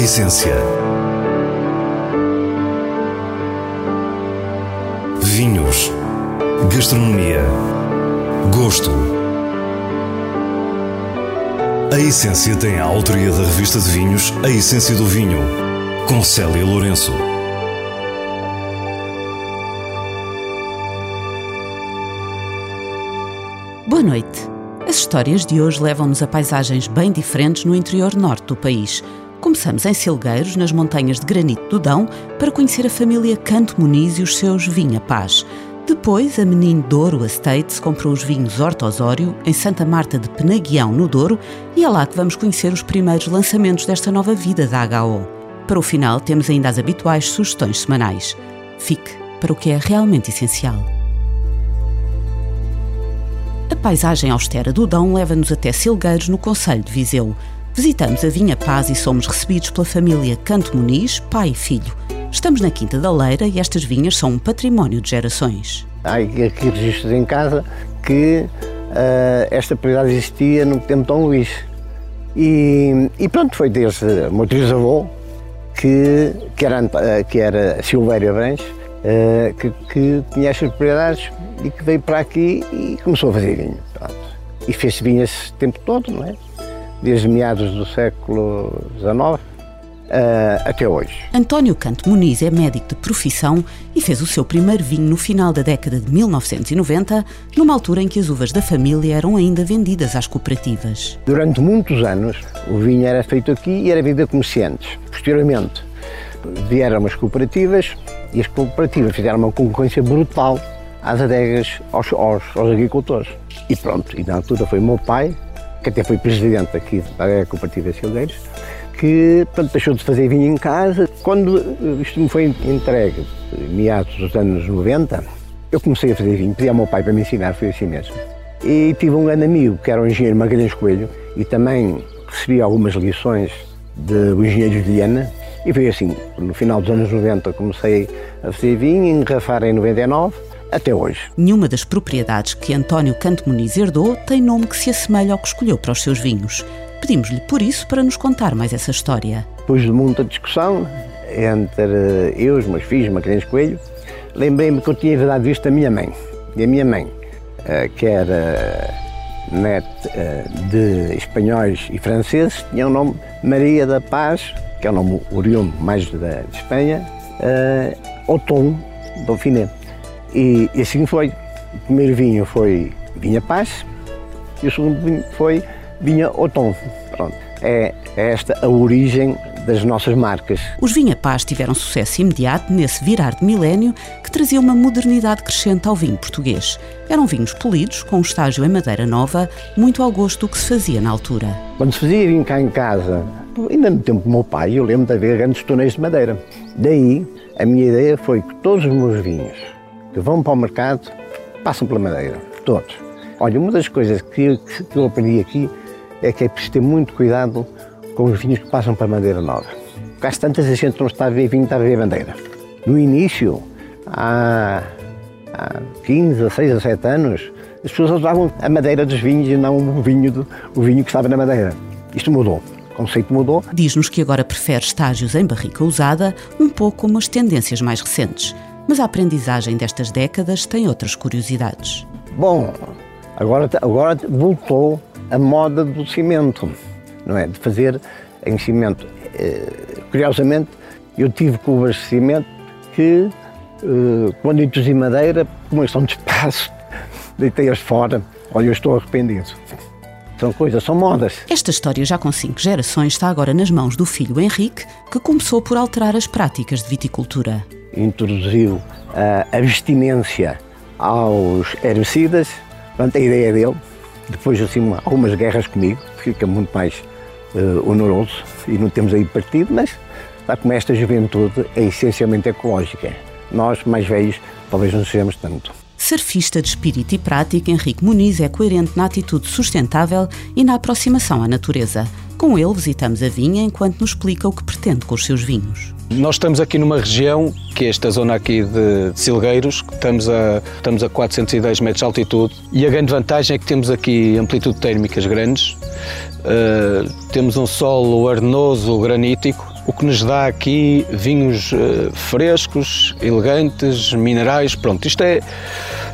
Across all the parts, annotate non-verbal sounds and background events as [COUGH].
essência. Vinhos. Gastronomia. Gosto. A Essência tem a autoria da revista de vinhos A Essência do Vinho, com Célia Lourenço. Boa noite. As histórias de hoje levam-nos a paisagens bem diferentes no interior norte do país. Começamos em Silgueiros, nas montanhas de granito do Dão, para conhecer a família Canto Muniz e os seus Vinha Paz. Depois, a Menino Douro Estates comprou os vinhos Horto Osório, em Santa Marta de Penaguião, no Douro, e é lá que vamos conhecer os primeiros lançamentos desta nova vida da HO. Para o final, temos ainda as habituais sugestões semanais. Fique para o que é realmente essencial. A paisagem austera do Dão leva-nos até Silgueiros, no Conselho de Viseu. Visitamos a Vinha Paz e somos recebidos pela família Canto Muniz, pai e filho. Estamos na Quinta da Leira e estas vinhas são um património de gerações. Há aqui registros em casa que uh, esta propriedade existia no tempo de Dom Luís. E, e pronto, foi desde o meu trisavô, que, que, era, uh, que era Silvério Abranches, uh, que, que tinha estas propriedades e que veio para aqui e começou a fazer vinho. Pronto. E fez vinho esse tempo todo, não é? Desde meados do século XIX. Uh, até hoje. António Canto Muniz é médico de profissão e fez o seu primeiro vinho no final da década de 1990, numa altura em que as uvas da família eram ainda vendidas às cooperativas. Durante muitos anos, o vinho era feito aqui e era vendido a comerciantes. Posteriormente, vieram as cooperativas e as cooperativas fizeram uma concorrência brutal às adegas, aos, aos, aos agricultores. E pronto, e na altura foi o meu pai que até foi presidente aqui da Cooperativa Silgueiros, que portanto, deixou de fazer vinho em casa. Quando eh, isto me foi entregue, meados dos anos 90, eu comecei a fazer vinho, pedi ao meu pai para me ensinar, foi assim mesmo. E tive um grande amigo, que era o engenheiro Magalhães Coelho, e também recebi algumas lições do engenheiro de Viana, e foi assim, no final dos anos 90 comecei a fazer vinho, engarrafar em 99, até hoje. Nenhuma das propriedades que António Canto Muniz herdou tem nome que se assemelha ao que escolheu para os seus vinhos. Pedimos-lhe por isso para nos contar mais essa história. Depois de muita discussão entre eu, os meus filhos, Magalhães Coelho, lembrei-me que eu tinha herdado isto da minha mãe. E a minha mãe, eh, que era net eh, de espanhóis e franceses, tinha o nome Maria da Paz, que é o nome oriundo mais da Espanha, uh, Otom Dauphiné. E, e assim foi. O primeiro vinho foi Vinha Paz e o segundo vinho foi Vinha Otom. Pronto. É, é esta a origem das nossas marcas. Os Vinha Paz tiveram sucesso imediato nesse virar de milénio que trazia uma modernidade crescente ao vinho português. Eram vinhos polidos, com um estágio em madeira nova, muito ao gosto do que se fazia na altura. Quando se fazia vinho cá em casa, ainda no tempo do meu pai, eu lembro de haver grandes tonéis de madeira. Daí, a minha ideia foi que todos os meus vinhos que vão para o mercado passam pela madeira, todos. Olha, uma das coisas que, que eu aprendi aqui é que é preciso ter muito cuidado com os vinhos que passam para madeira nova. Porque tantas a gente não está a ver vinho, está a ver madeira. No início, há, há 15, 16, 17 anos, as pessoas usavam a madeira dos vinhos e não o vinho, do, o vinho que estava na madeira. Isto mudou. O conceito mudou. Diz-nos que agora prefere estágios em barrica usada, um pouco como as tendências mais recentes. Mas a aprendizagem destas décadas tem outras curiosidades. Bom, agora, agora voltou a moda do cimento, não é? De fazer em cimento. Eh, curiosamente, eu tive cubas de cimento que, eh, quando introduzi madeira, como estão de espaço, [LAUGHS] deitei-as fora. Olha, eu estou arrependido. São coisas, são modas. Esta história, já com cinco gerações, está agora nas mãos do filho Henrique, que começou por alterar as práticas de viticultura introduziu a abstinência aos herbicidas. Portanto, a ideia dele, depois assim algumas guerras comigo, fica muito mais uh, honoroso e não temos aí partido, mas está como esta juventude é essencialmente ecológica. Nós, mais velhos, talvez não sejamos tanto. Surfista de espírito e prática, Henrique Muniz é coerente na atitude sustentável e na aproximação à natureza. Com ele visitamos a vinha enquanto nos explica o que pretende com os seus vinhos. Nós estamos aqui numa região, que é esta zona aqui de Silgueiros, estamos a, estamos a 410 metros de altitude e a grande vantagem é que temos aqui amplitude térmicas grandes, uh, temos um solo arenoso, granítico, o que nos dá aqui vinhos uh, frescos, elegantes, minerais. Pronto, isto é,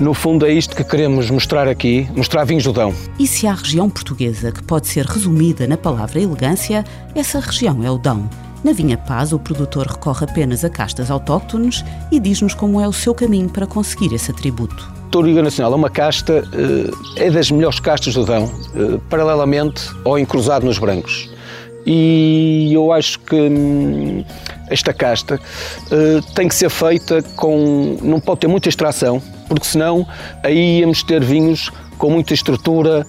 no fundo, é isto que queremos mostrar aqui, mostrar vinhos do Dão. E se há região portuguesa que pode ser resumida na palavra elegância, essa região é o Dão. Na Vinha Paz, o produtor recorre apenas a castas autóctones e diz-nos como é o seu caminho para conseguir esse atributo. Touriga Nacional é uma casta, eh, é das melhores castas do Dão, eh, paralelamente ao encruzado nos brancos. E eu acho que hum, esta casta eh, tem que ser feita com. não pode ter muita extração, porque senão aí íamos ter vinhos com muita estrutura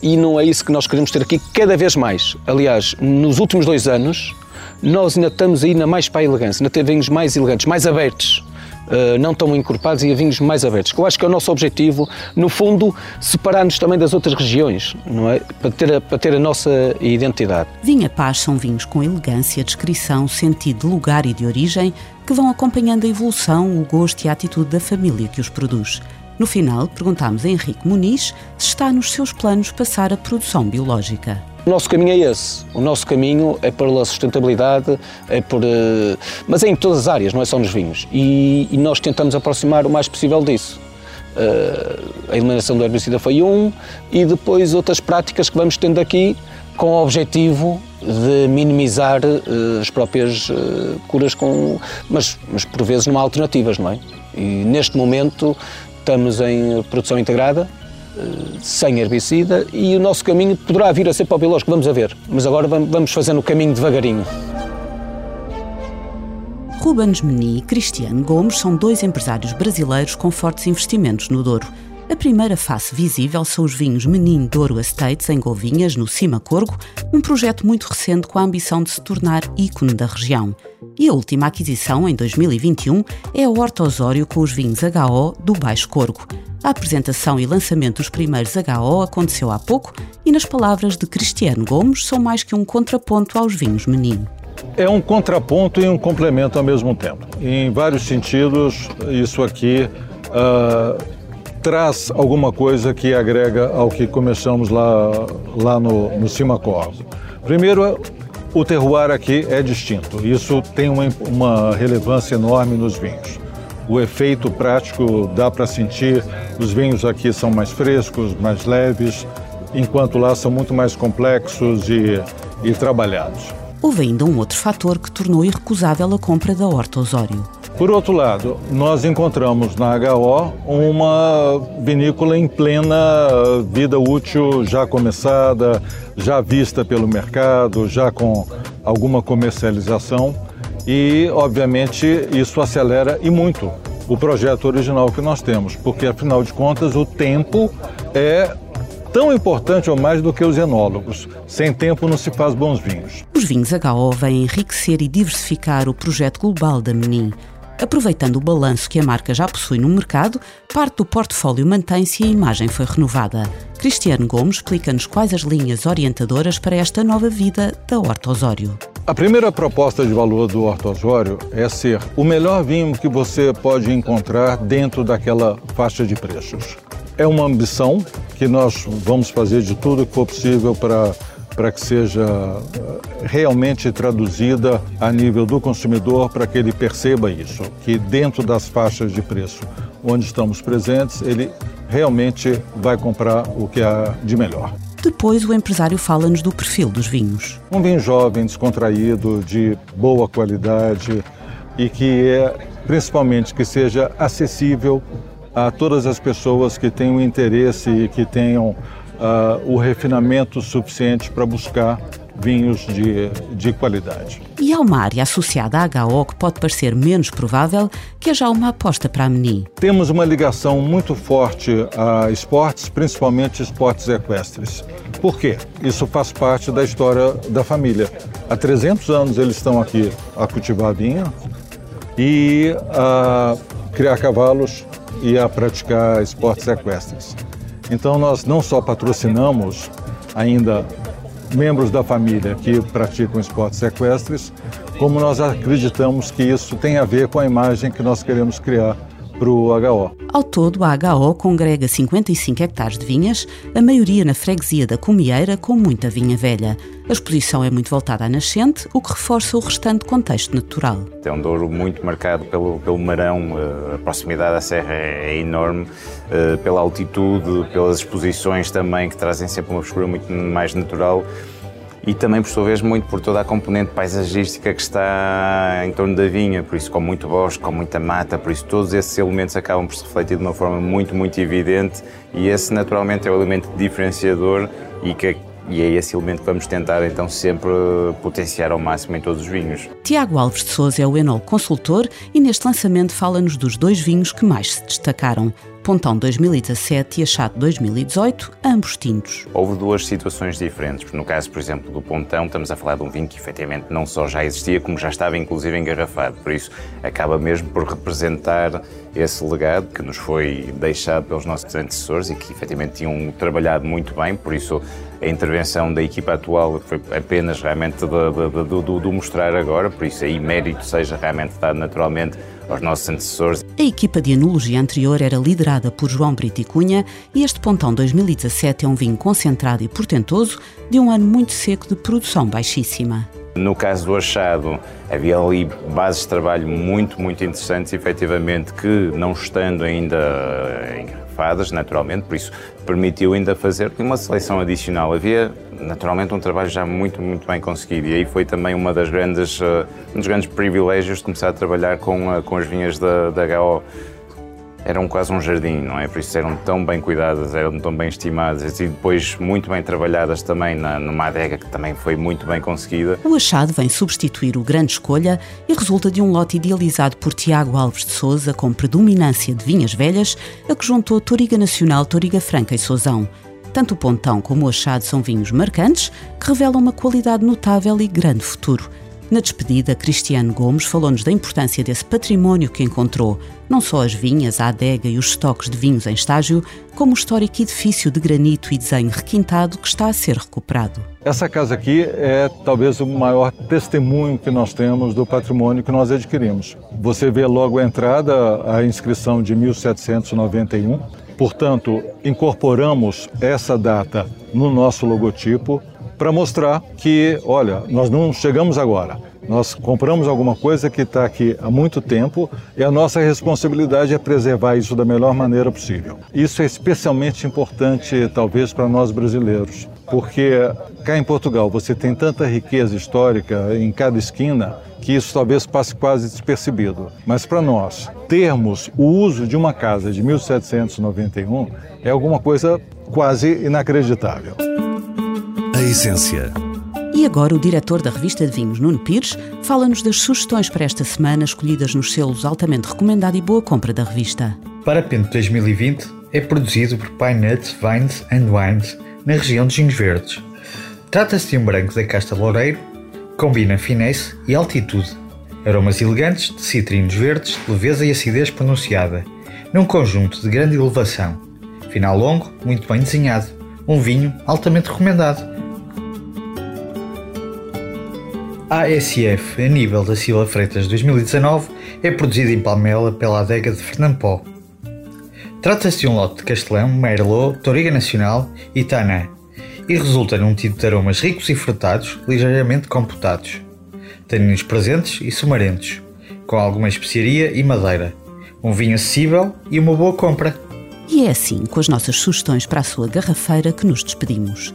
e não é isso que nós queremos ter aqui cada vez mais. Aliás, nos últimos dois anos, nós ainda estamos aí na mais para a elegância, ainda ter vinhos mais elegantes, mais abertos. Uh, não tão encorpados e a vinhos mais abertos. Que eu acho que é o nosso objetivo, no fundo, separar-nos também das outras regiões, não é? Para ter, a, para ter a nossa identidade. Vinha Paz são vinhos com elegância, descrição, sentido de lugar e de origem que vão acompanhando a evolução, o gosto e a atitude da família que os produz. No final, perguntámos a Henrique Muniz se está nos seus planos passar a produção biológica. O nosso caminho é esse. O nosso caminho é pela sustentabilidade, é por, eh, mas é em todas as áreas, não é só nos vinhos. E, e nós tentamos aproximar o mais possível disso. Uh, a eliminação do herbicida foi um e depois outras práticas que vamos tendo aqui com o objetivo de minimizar uh, as próprias uh, curas com mas, mas por vezes não há alternativas, não é? E neste momento estamos em produção integrada, sem herbicida e o nosso caminho poderá vir a ser o biológico, vamos a ver. Mas agora vamos fazendo o caminho devagarinho. Rubens Meni e Cristiano Gomes são dois empresários brasileiros com fortes investimentos no Douro. A primeira face visível são os vinhos Menin Douro Estates, em Golvinhas, no Cima Corgo, um projeto muito recente com a ambição de se tornar ícone da região. E a última aquisição, em 2021, é a Horta Osório com os vinhos HO do Baixo Corgo. A apresentação e lançamento dos primeiros HO aconteceu há pouco e, nas palavras de Cristiano Gomes, são mais que um contraponto aos vinhos menino. É um contraponto e um complemento ao mesmo tempo. Em vários sentidos, isso aqui uh, traz alguma coisa que agrega ao que começamos lá, lá no, no. Primeiro, o terroir aqui é distinto. Isso tem uma, uma relevância enorme nos vinhos o efeito prático dá para sentir. Os vinhos aqui são mais frescos, mais leves, enquanto lá são muito mais complexos e, e trabalhados. Houve ainda um outro fator que tornou irrecusável a compra da Horta Osório. Por outro lado, nós encontramos na HO uma vinícola em plena vida útil, já começada, já vista pelo mercado, já com alguma comercialização e, obviamente, isso acelera e muito o projeto original que nós temos, porque, afinal de contas, o tempo é tão importante ou mais do que os enólogos. Sem tempo não se faz bons vinhos. Os vinhos HO vêm enriquecer e diversificar o projeto global da Menin. Aproveitando o balanço que a marca já possui no mercado, parte do portfólio mantém-se e a imagem foi renovada. Cristiano Gomes explica-nos quais as linhas orientadoras para esta nova vida da Horta Osório. A primeira proposta de valor do Horto Osório é ser o melhor vinho que você pode encontrar dentro daquela faixa de preços. É uma ambição que nós vamos fazer de tudo que for possível para para que seja eh, realmente traduzida a nível do consumidor, para que ele perceba isso, que dentro das faixas de preço onde estamos presentes, ele realmente vai comprar o que há de melhor. Depois, o empresário fala-nos do perfil dos vinhos. Um vinho jovem, descontraído, de boa qualidade e que é, principalmente, que seja acessível a todas as pessoas que tenham interesse e que tenham uh, o refinamento suficiente para buscar vinhos de, de qualidade. E há uma área associada à HO que pode parecer menos provável, que é já uma aposta para a Meni. Temos uma ligação muito forte a esportes, principalmente esportes equestres. Por quê? Isso faz parte da história da família. Há 300 anos eles estão aqui a cultivar vinho e a criar cavalos e a praticar esportes equestres. Então nós não só patrocinamos ainda membros da família que praticam esportes equestres, como nós acreditamos que isso tem a ver com a imagem que nós queremos criar para o HO. Ao todo, a HO congrega 55 hectares de vinhas, a maioria na freguesia da Comieira, com muita vinha velha. A exposição é muito voltada à nascente, o que reforça o restante contexto natural. É um Douro muito marcado pelo, pelo marão, eh, a proximidade à serra é, é enorme, eh, pela altitude, pelas exposições também, que trazem sempre uma frescura muito mais natural e também, por sua vez, muito por toda a componente paisagística que está em torno da vinha, por isso com muito bosque, com muita mata, por isso todos esses elementos acabam por se refletir de uma forma muito, muito evidente e esse naturalmente é o elemento diferenciador e que e é esse elemento que vamos tentar então sempre potenciar ao máximo em todos os vinhos. Tiago Alves de Souza é o Enol consultor e neste lançamento fala-nos dos dois vinhos que mais se destacaram. Pontão 2017 e Achado 2018, ambos tintos. Houve duas situações diferentes. No caso, por exemplo, do Pontão, estamos a falar de um vinho que efetivamente não só já existia, como já estava inclusive engarrafado. Por isso, acaba mesmo por representar esse legado que nos foi deixado pelos nossos antecessores e que efetivamente tinham trabalhado muito bem. Por isso, a intervenção da equipa atual foi apenas realmente do mostrar agora. Por isso, aí mérito seja realmente dado naturalmente aos nossos antecessores. A equipa de enologia anterior era liderada por João Brito e Cunha e este Pontão 2017 é um vinho concentrado e portentoso de um ano muito seco de produção baixíssima. No caso do achado, havia ali bases de trabalho muito, muito interessantes, efetivamente, que não estando ainda engarrafadas, naturalmente, por isso permitiu ainda fazer uma seleção adicional. Havia naturalmente um trabalho já muito, muito bem conseguido e aí foi também uma das grandes, uh, um dos grandes privilégios de começar a trabalhar com, uh, com as vinhas da, da HO. Eram quase um jardim, não é? Por isso eram tão bem cuidadas, eram tão bem estimadas e depois muito bem trabalhadas também na, numa adega que também foi muito bem conseguida. O achado vem substituir o Grande Escolha e resulta de um lote idealizado por Tiago Alves de Souza com predominância de vinhas velhas, a que juntou Toriga Nacional, Toriga Franca e Sousão. Tanto o Pontão como o Achado são vinhos marcantes que revelam uma qualidade notável e grande futuro. Na despedida, Cristiano Gomes falou-nos da importância desse património que encontrou, não só as vinhas, a adega e os estoques de vinhos em estágio, como o histórico edifício de granito e desenho requintado que está a ser recuperado. Essa casa aqui é talvez o maior testemunho que nós temos do patrimônio que nós adquirimos. Você vê logo a entrada, a inscrição de 1791, Portanto, incorporamos essa data no nosso logotipo para mostrar que, olha, nós não chegamos agora. Nós compramos alguma coisa que está aqui há muito tempo e a nossa responsabilidade é preservar isso da melhor maneira possível. Isso é especialmente importante, talvez, para nós brasileiros, porque cá em Portugal você tem tanta riqueza histórica em cada esquina que isso talvez passe quase despercebido. Mas para nós, termos o uso de uma casa de 1791 é alguma coisa quase inacreditável. A essência. E agora o diretor da revista de vinhos, Nuno Pires, fala-nos das sugestões para esta semana escolhidas nos selos altamente recomendado e boa compra da revista. Para Pinto 2020 é produzido por Pine Nuts Vines and Wines na região dos Vinhos Verdes. Trata-se de um branco da casta Loureiro Combina finesse e altitude, aromas elegantes de citrinos verdes, leveza e acidez pronunciada, num conjunto de grande elevação. Final longo, muito bem desenhado, um vinho altamente recomendado. ASF a nível da Sila Freitas 2019 é produzido em Palmela pela adega de Fernando Trata-se de um lote de Castelão, Merlot, Toriga Nacional e Tanã, e resulta num tipo de aromas ricos e frutados, ligeiramente computados, taninos presentes e sumarentos, com alguma especiaria e madeira, um vinho acessível e uma boa compra. E é assim, com as nossas sugestões para a sua garrafeira, que nos despedimos.